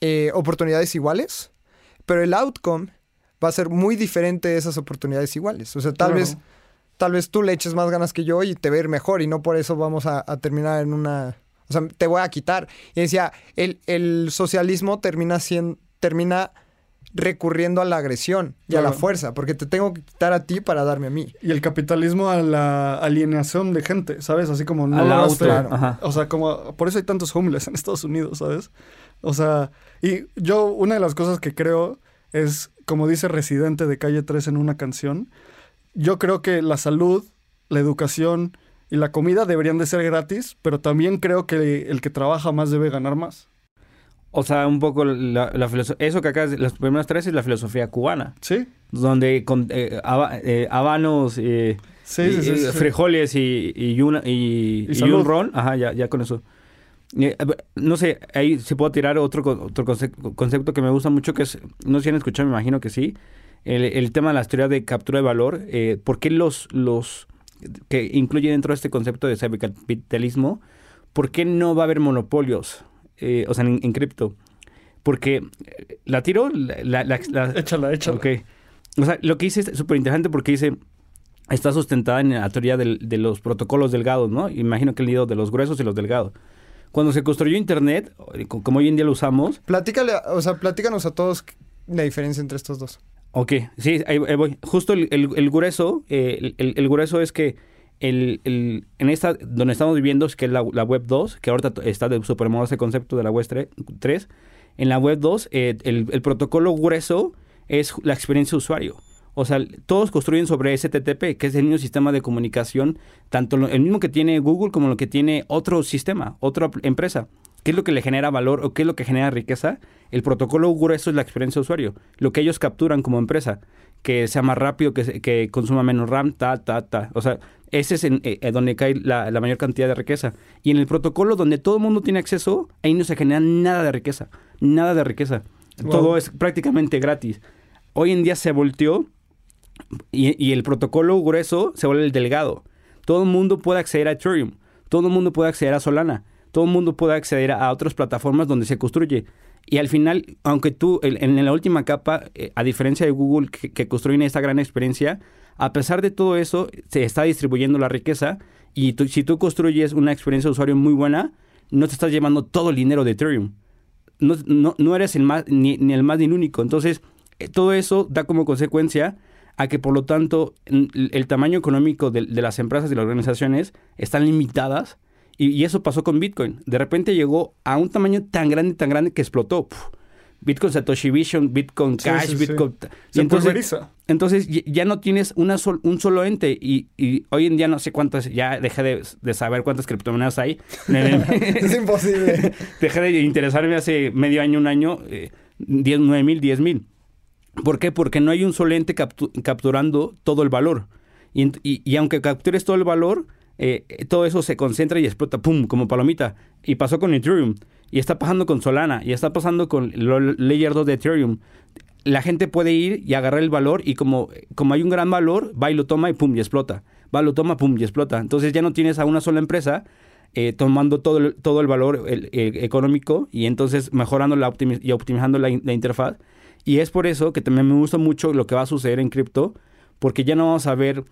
eh, oportunidades iguales, pero el outcome va a ser muy diferente de esas oportunidades iguales. O sea, tal vez tal vez tú le eches más ganas que yo y te va a ir mejor y no por eso vamos a, a terminar en una... O sea, te voy a quitar. Y decía, el, el socialismo termina siendo, termina recurriendo a la agresión y a la Claro. fuerza, porque te tengo que quitar a ti para darme a mí. Y el capitalismo a la alienación de gente, ¿sabes? Así como no lograste- auto, ajá. O sea, como por eso hay tantos homeless en Estados Unidos, ¿sabes? O sea, y yo una de las cosas que creo es, como dice Residente de Calle 3 en una canción, yo creo que la salud, la educación y la comida deberían de ser gratis, pero también creo que el que trabaja más debe ganar más. O sea, un poco la, eso que acá, las primeras tres es la filosofía cubana, ¿Sí? donde con eh, haba- eh, habanos, eh, Sí, frijoles y, y, una- y- Y y salud. un ron, ajá, ya, ya con eso. Eh, no sé, ahí se puede tirar otro, otro conce- concepto que me gusta mucho, que es, no sé si han escuchado, me imagino que sí, el, el tema de las teorías de captura de valor. Eh, ¿Por qué los, los que incluye dentro de este concepto de cibercapitalismo, por qué no va a haber monopolios, eh, o sea, en, en cripto? Porque, eh, ¿la tiro? La, la- la- la- Échala, échala. Ok. O sea, lo que dice es súper interesante porque dice, está sustentada en la teoría del- de los protocolos delgados, ¿no? Imagino que el lío de los gruesos y los delgados. Cuando se construyó Internet, eh, co- como hoy en día lo usamos, Platícale, o sea, platícanos a todos la diferencia entre estos dos. ok, sí, ahí, ahí voy. Justo el, el- el grueso, eh, el, el- el grueso es que el, el- en esta, donde estamos viviendo, que es la, web 2, que ahorita está de supermoda ese concepto de la web 3, en la web 2, eh, el, el protocolo grueso es la experiencia de usuario. O sea, todos construyen sobre STTP, que es el mismo sistema de comunicación, tanto el mismo que tiene Google como lo que tiene otro sistema, otra empresa. ¿Qué es lo que le genera valor o qué es lo que genera riqueza? El protocolo grueso es la experiencia de usuario, lo que ellos capturan como empresa, que sea más rápido, que, que consuma menos RAM, ta, ta, ta. O sea, ese es en, eh, eh, donde cae la, la mayor cantidad de riqueza. Y en el protocolo donde todo el mundo tiene acceso, ahí no se genera nada de riqueza, nada de riqueza. Wow. Todo es prácticamente gratis. Hoy en día se volteó y, y el protocolo grueso se vuelve el delgado. Todo el mundo puede acceder a Ethereum. Todo el mundo puede acceder a Solana. todo el mundo pueda acceder a otras plataformas donde se construye. Y al final, aunque tú, en, la última capa, eh, a diferencia de Google, que, que construyen esta gran experiencia, a pesar de todo eso, se está distribuyendo la riqueza y si tú construyes una experiencia de usuario muy buena, no te estás llevando todo el dinero de Ethereum. No, no, no eres el más, ni, el más ni el único. Entonces, eh, todo eso da como consecuencia a que, por lo tanto, el, tamaño económico de, las empresas y las organizaciones están limitadas. Y, eso pasó con Bitcoin. De repente llegó a un tamaño tan grande, tan grande que explotó. Bitcoin Satoshi Vision, Bitcoin Cash, Bitcoin... Se entonces, entonces ya no tienes una un solo ente y, hoy en día no sé cuántas, ya dejé de, saber cuántas criptomonedas hay. es imposible. dejé de interesarme hace medio año, un año, eh, 9 mil, 10 mil. ¿Por qué? Porque no hay un solo ente capturando todo el valor. Y, y, aunque captures todo el valor, eh, todo eso se concentra y explota, ¡pum!, como palomita. Y pasó con Ethereum. Y está pasando con Solana. Y está pasando con Layer 2 de Ethereum. La gente puede ir y agarrar el valor y como, como hay un gran valor, va y lo toma y pum, y explota. Va, lo toma, pum, y explota. Entonces ya no tienes a una sola empresa eh, tomando todo el, todo el valor económico y entonces mejorando la y optimizando la, interfaz. Y es por eso que también me gusta mucho lo que va a suceder en cripto, porque ya no vamos a ver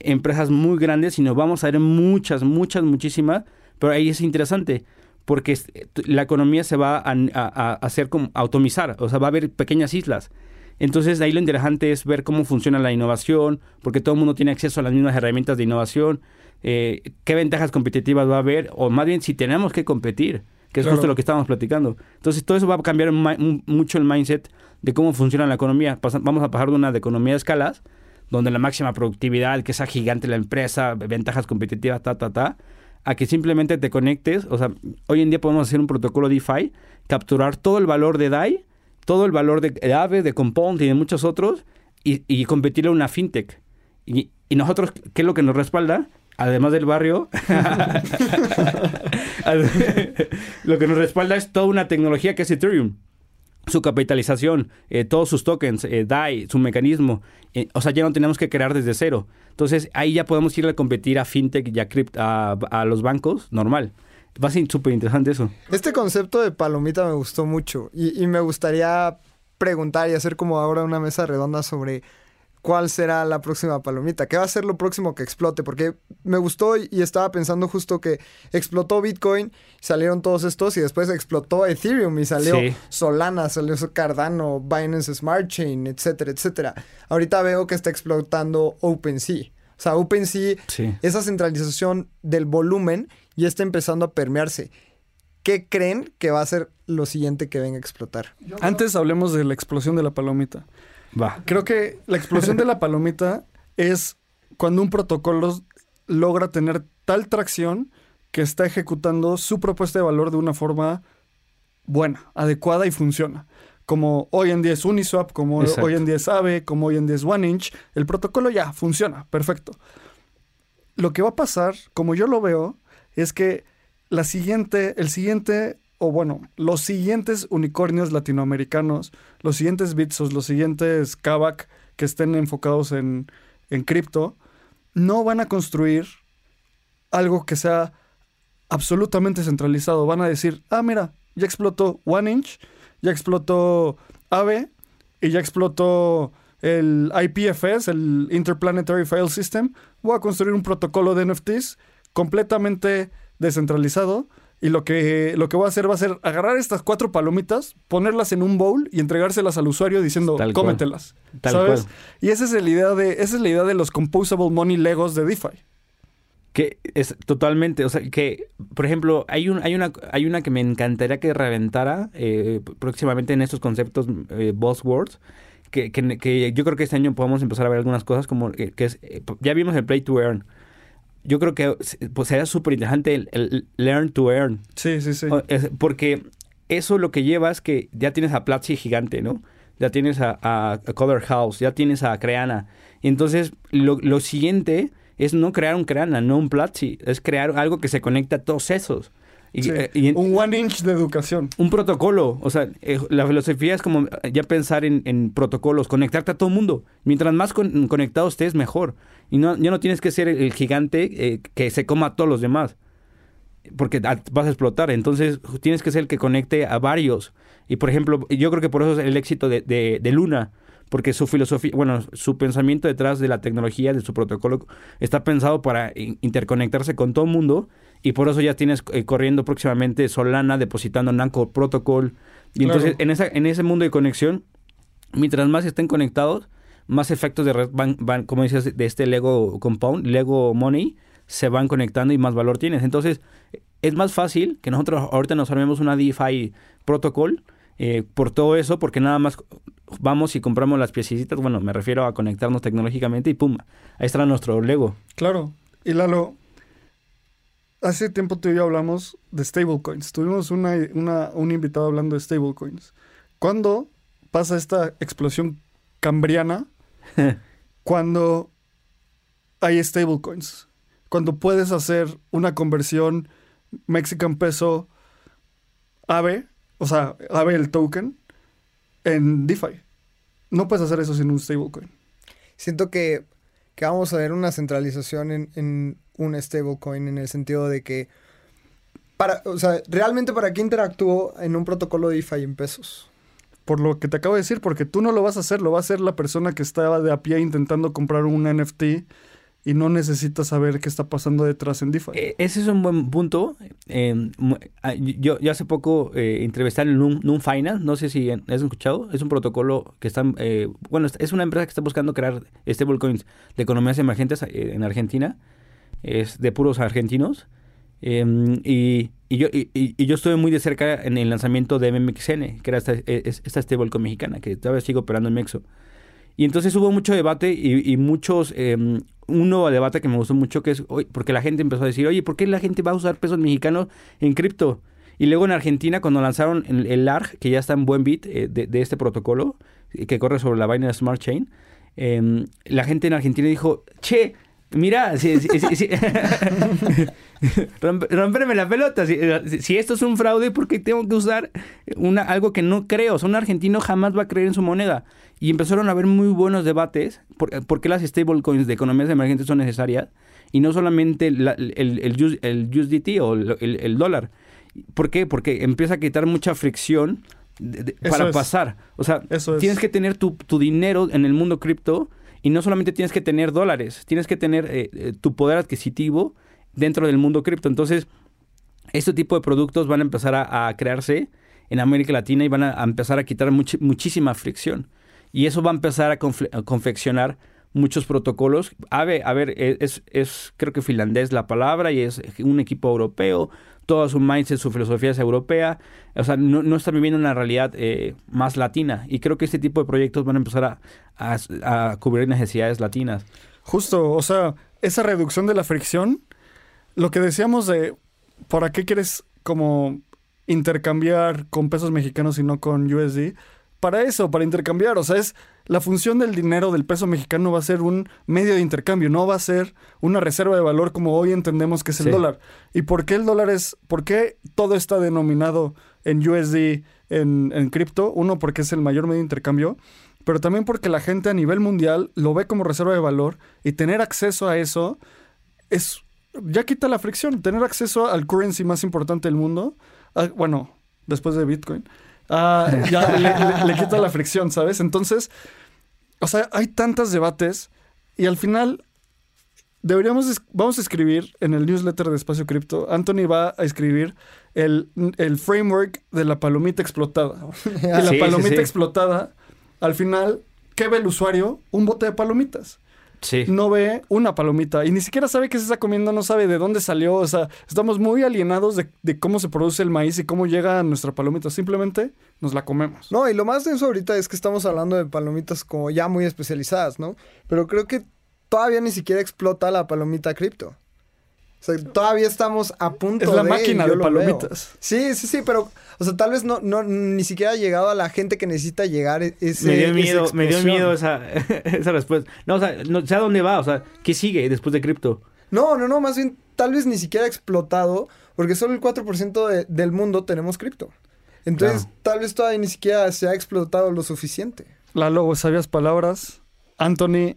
empresas muy grandes, sino vamos a ver muchas, muchas, muchísimas. Pero ahí es interesante porque la economía se va a, hacer como automizar, o sea, va a haber pequeñas islas. Entonces, ahí lo interesante es ver cómo funciona la innovación, porque todo el mundo tiene acceso a las mismas herramientas de innovación, eh, qué ventajas competitivas va a haber, o más bien si tenemos que competir, que es justo lo que estábamos platicando. Entonces, todo eso va a cambiar mucho el mindset de cómo funciona la economía. vamos a pasar de una de economía de escalas, donde la máxima productividad, que sea gigante la empresa, ventajas competitivas, ta, ta, ta, a que simplemente te conectes. O sea, hoy en día podemos hacer un protocolo DeFi, capturar todo el valor de DAI, todo el valor de, Aave, de Compound y de muchos otros, y, y competirle a una fintech. Y, y nosotros, ¿qué es lo que nos respalda? Además del barrio, lo que nos respalda es toda una tecnología que es Ethereum su capitalización, eh, todos sus tokens, eh, DAI, su mecanismo. Eh, o sea, ya no tenemos que crear desde cero. Entonces, ahí ya podemos ir a competir a fintech y a, a, los bancos normal. Va a ser súper interesante eso. Este concepto de palomita me gustó mucho y, y me gustaría preguntar y hacer como ahora una mesa redonda sobre cuál será la próxima palomita, qué va a ser lo próximo que explote, porque me gustó y estaba pensando justo que explotó Bitcoin, salieron todos estos y después explotó Ethereum y salió Solana, salió Cardano, Binance Smart Chain, etcétera, etcétera. Ahorita veo que está explotando OpenSea. O sea, OpenSea, esa centralización del volumen ya está empezando a permearse. ¿Qué creen que va a ser lo siguiente que venga a explotar? Antes hablemos de la explosión de la palomita. Creo que la explosión de la palomita es cuando un protocolo logra tener tal tracción que está ejecutando su propuesta de valor de una forma buena, adecuada y funciona. Como hoy en día es Uniswap, como hoy en día es Aave, como hoy en día es OneInch, el protocolo ya funciona, perfecto. Lo que va a pasar, como yo lo veo, es que la siguiente, el siguiente o bueno, los siguientes unicornios latinoamericanos, los siguientes Bitsos, los siguientes Kavak que estén enfocados en, cripto, no van a construir algo que sea absolutamente centralizado. Van a decir, ah, mira, ya explotó OneInch, ya explotó AVE y ya explotó el IPFS, el Interplanetary File System. Voy a construir un protocolo de NFTs completamente descentralizado y lo que, lo que voy a hacer va a ser agarrar estas cuatro palomitas, ponerlas en un bowl y entregárselas al usuario diciendo, cómetelas. ¿Sabes? Y esa es, la idea de, esa es la idea de los composable money legos de DeFi. Que es totalmente, o sea, que, por ejemplo, hay, un, hay, una, hay una que me encantaría que reventara eh, próximamente en estos conceptos eh, buzzwords, que, que, que, yo creo que este año podemos empezar a ver algunas cosas como que, que es, eh, ya vimos el play to earn, yo creo que pues, sería súper interesante el, learn to earn. Sí, sí, sí. Porque eso lo que lleva es que ya tienes a Platzi gigante, ¿no? Ya tienes a, a, Color House, ya tienes a Creana. Entonces, lo, lo, siguiente es no crear un Creana, no un Platzi. Es crear algo que se conecte a todos esos. Eh, un one inch de educación. Un protocolo. O sea, eh, la filosofía es como ya pensar en, protocolos, conectarte a todo el mundo. Mientras más conectado estés, mejor. Y no, ya no tienes que ser el, gigante eh, que se coma a todos los demás. porque vas a explotar. Entonces tienes que ser el que conecte a varios. Y por ejemplo, yo creo que por eso es el éxito de, de- de Luna, porque su filosofía, bueno, su pensamiento detrás de la tecnología, de su protocolo, está pensado para in- interconectarse con todo el mundo. Y por eso ya tienes eh, corriendo próximamente Solana, depositando en Anchor Protocol. Y Claro. entonces en, esa, en ese mundo de conexión, mientras más estén conectados, más efectos de red van, van, como dices, de este Lego Compound, Lego Money, se van conectando y más valor tienes. Entonces, es más fácil que nosotros ahorita nos armemos una DeFi protocol eh, por todo eso, porque nada más vamos y compramos las piececitas, bueno, me refiero a conectarnos tecnológicamente y pum, ahí está nuestro Lego. Claro. Y Lalo, hace tiempo tú y yo hablamos de stablecoins. Tuvimos una, una- un invitado hablando de stablecoins. ¿Cuándo pasa esta explosión cambriana? cuando hay stablecoins. Cuando puedes hacer una conversión Mexican peso AVE, o sea, AVE el token, en DeFi. No puedes hacer eso sin un stablecoin. Siento que, que vamos a ver una centralización en, en un stablecoin en el sentido de que, para, o sea, realmente para qué interactúo en un protocolo DeFi en pesos. Por lo que te acabo de decir, porque tú no lo vas a hacer, lo va a hacer la persona que estaba de a pie intentando comprar un NFT y no necesita saber qué está pasando detrás en DeFi. Eh, Ese es un buen punto. Mu- ah, yo, yo hace poco eh, entrevisté en Noon, Noon Finance, no sé si has escuchado, es un protocolo que están, eh, bueno, es una empresa que está buscando crear stablecoins de economías emergentes eh, en Argentina, es de puros argentinos. Eh, y, yo, y, yo estuve muy de cerca en el lanzamiento de MMXN, que era esta, es- esta stablecoin mexicana, que todavía sigue operando en Mexo. Y entonces hubo mucho debate y, muchos, eh, un nuevo debate que me gustó mucho, que es, porque la gente empezó a decir, oye, ¿por qué la gente va a usar pesos mexicanos en cripto? Y luego en Argentina, cuando lanzaron el, el LARG, que ya está en buen bit eh, de, de este protocolo, que corre sobre la Binance Smart Chain, eh, la gente en Argentina dijo, che, mira, si, si, si- si- Romp- romperme la pelota. Si, esto es un fraude, ¿por qué tengo que usar una, algo que no creo? O sea, un argentino jamás va a creer en su moneda. Y empezaron a haber muy buenos debates por, por qué las stablecoins de economías emergentes son necesarias y no solamente la- el, el, US el USDT o el, dólar. ¿Por qué? Porque empieza a quitar mucha fricción de- de- Eso para es. pasar. O sea, Eso es. tienes que tener tu, tu dinero en el mundo cripto y no solamente tienes que tener dólares, tienes que tener eh, eh, tu poder adquisitivo dentro del mundo cripto. Entonces, este tipo de productos van a empezar a, crearse en América Latina y van a, empezar a quitar much- muchísima fricción. Y eso va a empezar a confeccionar muchos protocolos. A ver, a ver e, es, es creo que finlandés la palabra y es un equipo europeo. Todo su mindset, su filosofía es europea. O sea, no, no está viviendo una realidad eh, más latina. Y creo que este tipo de proyectos van a empezar a- a cubrir necesidades latinas. Justo, o sea, esa reducción de la fricción, lo que decíamos de, ¿para qué quieres como intercambiar con pesos mexicanos y no con USD? Para eso, para intercambiar, o sea, es la función del dinero del peso mexicano va a ser un medio de intercambio, no va a ser una reserva de valor como hoy entendemos que es el Sí. dólar. ¿Y por qué el dólar es, por qué todo está denominado en USD, en, en cripto? Uno, porque es el mayor medio de intercambio, pero también porque la gente a nivel mundial lo ve como reserva de valor y tener acceso a eso es ya quita la fricción, tener acceso al currency más importante del mundo, ah, bueno, después de Bitcoin, ah, ya le, le- le quita la fricción, ¿sabes? Entonces, o sea, hay tantos debates y al final deberíamos, vamos a escribir en el newsletter de Espacio Cripto, Anthony va a escribir el, el framework de la palomita explotada. Y la Sí, sí, palomita sí. explotada, al final, ¿qué ve el usuario? Un bote de palomitas Sí. no ve una palomita y ni siquiera sabe qué se está comiendo, no sabe de dónde salió. O sea, estamos muy alienados de, de cómo se produce el maíz y cómo llega a nuestra palomita. Simplemente nos la comemos. No, y lo más denso ahorita es que estamos hablando de palomitas como ya muy especializadas, ¿no? Pero creo que todavía ni siquiera explota la palomita cripto. O sea, todavía estamos a punto Es la de, máquina yo de lo palomitas. veo. Sí, sí, sí, pero, o sea, tal vez no, no, ni siquiera ha llegado a la gente que necesita llegar e- ese, me dio esa miedo, me dio miedo esa, esa respuesta. No, o sea, no sé a dónde va, o sea, ¿qué sigue después de cripto? No, no, no, más bien tal vez ni siquiera ha explotado, porque solo el 4% de- del mundo tenemos cripto. Entonces, Claro. tal vez todavía ni siquiera se ha explotado lo suficiente. Lalo, sabias palabras. Anthony,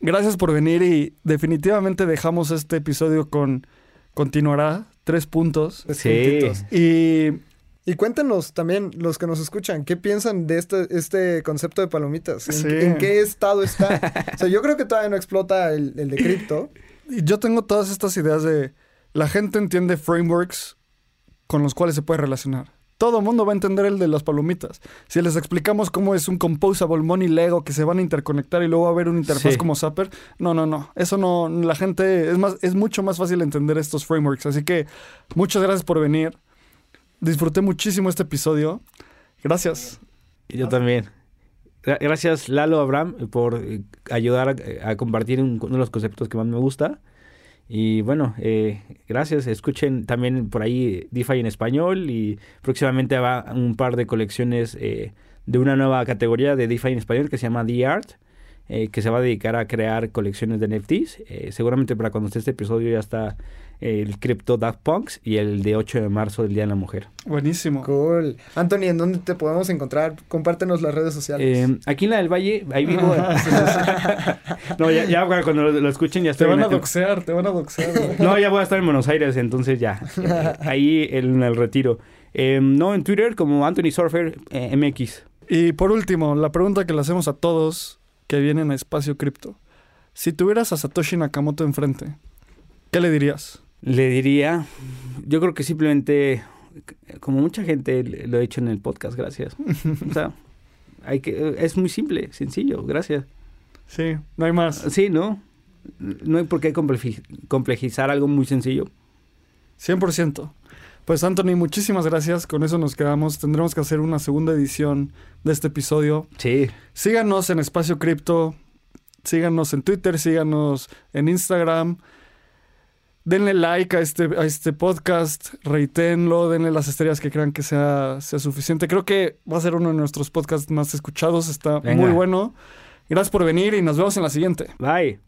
gracias por venir y definitivamente dejamos este episodio con continuará. tres puntos. Sí. puntitos. Y Y cuéntenos también, los que nos escuchan, ¿qué piensan de este, este concepto de palomitas? ¿En, Sí. en qué estado está? o sea, yo creo que todavía no explota el, el de cripto. Yo tengo todas estas ideas de la gente entiende frameworks con los cuales se puede relacionar. Todo el mundo va a entender el de las palomitas. Si les explicamos cómo es un composable money Lego que se van a interconectar y luego va a haber una interfaz Sí. como Zapper, no, no, no. Eso no, la gente es más, es mucho más fácil entender estos frameworks. Así que muchas gracias por venir. Disfruté muchísimo este episodio. Gracias. Yo también. Gra- Gracias Lalo Abraham por eh, ayudar a, a compartir un- uno de los conceptos que más me gusta. Y bueno, eh, gracias. Escuchen también por ahí DeFi en español y próximamente va un par de colecciones eh, de una nueva categoría de DeFi en español que se llama The Art, eh, que se va a dedicar a crear colecciones de NFTs. Eh, seguramente para cuando esté este episodio ya está el Crypto Daft Punks y el de 8 de marzo del Día de la Mujer. Buenísimo. Cool. Anthony, ¿en dónde te podemos encontrar? Compártenos las redes sociales. Eh, aquí en la del Valle, ahí vivo. no, ya, ya cuando lo, lo escuchen ya Te estoy van a en- doxear, te van a doxear. No, ya voy a estar en Buenos Aires, entonces ya. Eh, ahí en el retiro. Eh, no, en Twitter como Anthony Surfer eh, MX. Y por último, la pregunta que le hacemos a todos que vienen a Espacio Cripto. Si tuvieras a Satoshi Nakamoto enfrente, ¿qué le dirías? Le diría, yo creo que simplemente, como mucha gente lo he hecho en el podcast, gracias. O sea, hay que, es muy simple, sencillo, gracias. Sí, no hay más. Sí, ¿no? No hay por qué compleji- complejizar algo muy sencillo. 100%. Pues Anthony, muchísimas gracias. Con eso nos quedamos. Tendremos que hacer una segunda edición de este episodio. Sí, Síganos en Espacio Cripto. Síganos en Twitter, síganos en Instagram. Denle like a este, a este podcast, reitenlo, denle las estrellas que crean que sea, sea suficiente. Creo que va a ser uno de nuestros podcasts más escuchados. Está Venga. muy bueno. Gracias por venir y nos vemos en la siguiente. bye.